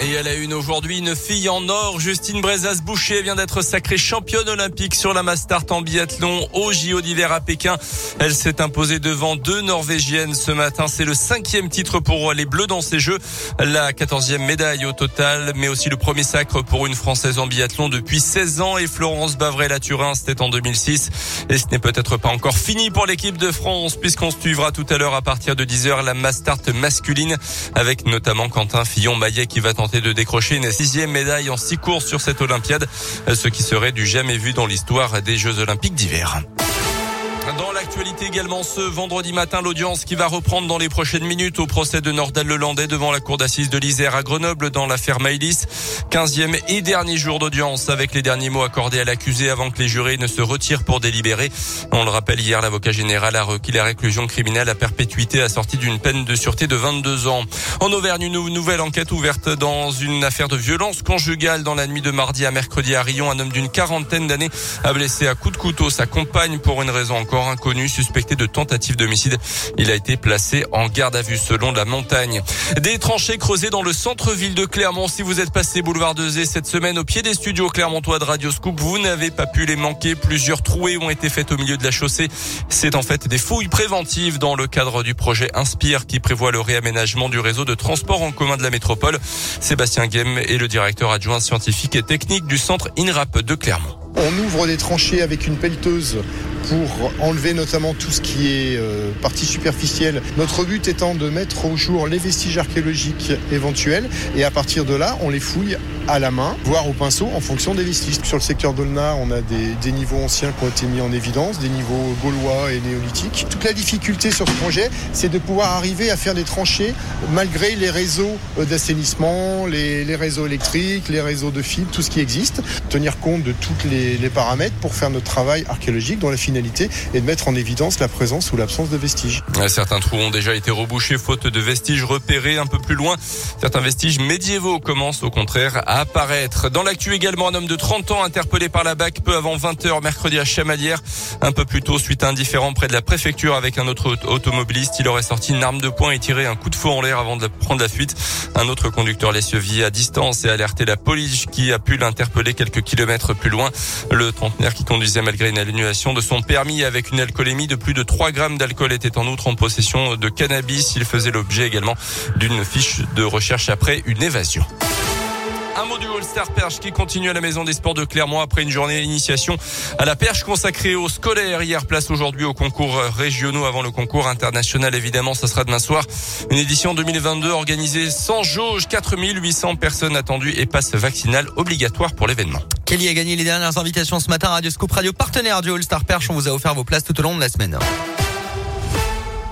Et elle a une aujourd'hui une fille en or. Justine Brezas-Boucher vient d'être sacrée championne olympique sur la Mastart en biathlon au JO d'hiver à Pékin. Elle s'est imposée devant deux Norvégiennes ce matin. C'est le cinquième titre pour les Bleus dans ces Jeux. La quatorzième médaille au total, mais aussi le premier sacre pour une Française en biathlon depuis 16 ans. Et Florence Bavrel-Turin, c'était en 2006. Et ce n'est peut-être pas encore fini pour l'équipe de France puisqu'on suivra tout à l'heure à partir de 10h la Mastart masculine avec notamment Quentin Fillon-Maillet qui va tenter de décrocher une sixième médaille en six courses sur cette Olympiade, ce qui serait du jamais vu dans l'histoire des Jeux Olympiques d'hiver. Dans l'actualité également ce vendredi matin, l'audience qui va reprendre dans les prochaines minutes au procès de Nordal Lelandais devant la cour d'assises de l'Isère à Grenoble dans l'affaire Maïlis. 15e et dernier jour d'audience avec les derniers mots accordés à l'accusé avant que les jurés ne se retirent pour délibérer. On le rappelle hier, l'avocat général a requis la réclusion criminelle à perpétuité assortie d'une peine de sûreté de 22 ans. En Auvergne, une nouvelle enquête ouverte dans une affaire de violence conjugale dans la nuit de mardi à mercredi à Rion. Un homme d'une quarantaine d'années a blessé à coups de couteau sa compagne pour une raison inconnu suspecté de tentative d'homicide. Il a été placé en garde à vue selon la montagne. Des tranchées creusées dans le centre-ville de Clermont. Si vous êtes passé boulevard de Zé cette semaine au pied des studios clermontois de Radio Scoop, vous n'avez pas pu les manquer. Plusieurs trouées ont été faites au milieu de la chaussée. C'est en fait des fouilles préventives dans le cadre du projet Inspire qui prévoit le réaménagement du réseau de transport en commun de la métropole. Sébastien Guem est le directeur adjoint scientifique et technique du centre INRAP de Clermont. On ouvre des tranchées avec une pelleteuse pour enlever notamment tout ce qui est euh, partie superficielle. Notre but étant de mettre au jour les vestiges archéologiques éventuels et à partir de là, on les fouille à la main, voire au pinceau en fonction des vestiges. Sur le secteur d'Olna, on a des, des, niveaux anciens qui ont été mis en évidence, des niveaux gaulois et néolithiques. Toute la difficulté sur ce projet, c'est de pouvoir arriver à faire des tranchées malgré les réseaux d'assainissement, les, les, réseaux électriques, les réseaux de fibres, tout ce qui existe. Tenir compte de tous les, les paramètres pour faire notre travail archéologique dont la finalité est de mettre en évidence la présence ou l'absence de vestiges. Certains trous ont déjà été rebouchés faute de vestiges repérés un peu plus loin. Certains vestiges médiévaux commencent au contraire à apparaître. Dans l'actu également, un homme de 30 ans interpellé par la BAC peu avant 20h mercredi à Chamalières. Un peu plus tôt, suite à un différent près de la préfecture avec un autre automobiliste, il aurait sorti une arme de poing et tiré un coup de feu en l'air avant de prendre la fuite. Un autre conducteur l'a suivi à distance et alerté la police qui a pu l'interpeller quelques kilomètres plus loin. Le trentenaire qui conduisait malgré une annulation de son permis avec une alcoolémie de plus de 3 grammes d'alcool était en outre en possession de cannabis. Il faisait l'objet également d'une fiche de recherche après une évasion. Un mot du All-Star Perche qui continue à la Maison des Sports de Clermont après une journée d'initiation à la perche consacrée aux scolaires. Hier, place aujourd'hui aux concours régionaux avant le concours international. Évidemment, ça sera demain soir. Une édition 2022 organisée sans jauge. 4800 personnes attendues et passe vaccinale obligatoire pour l'événement. Kelly a gagné les dernières invitations ce matin à Radio Scoop Radio, partenaire du All-Star Perche. On vous a offert vos places tout au long de la semaine.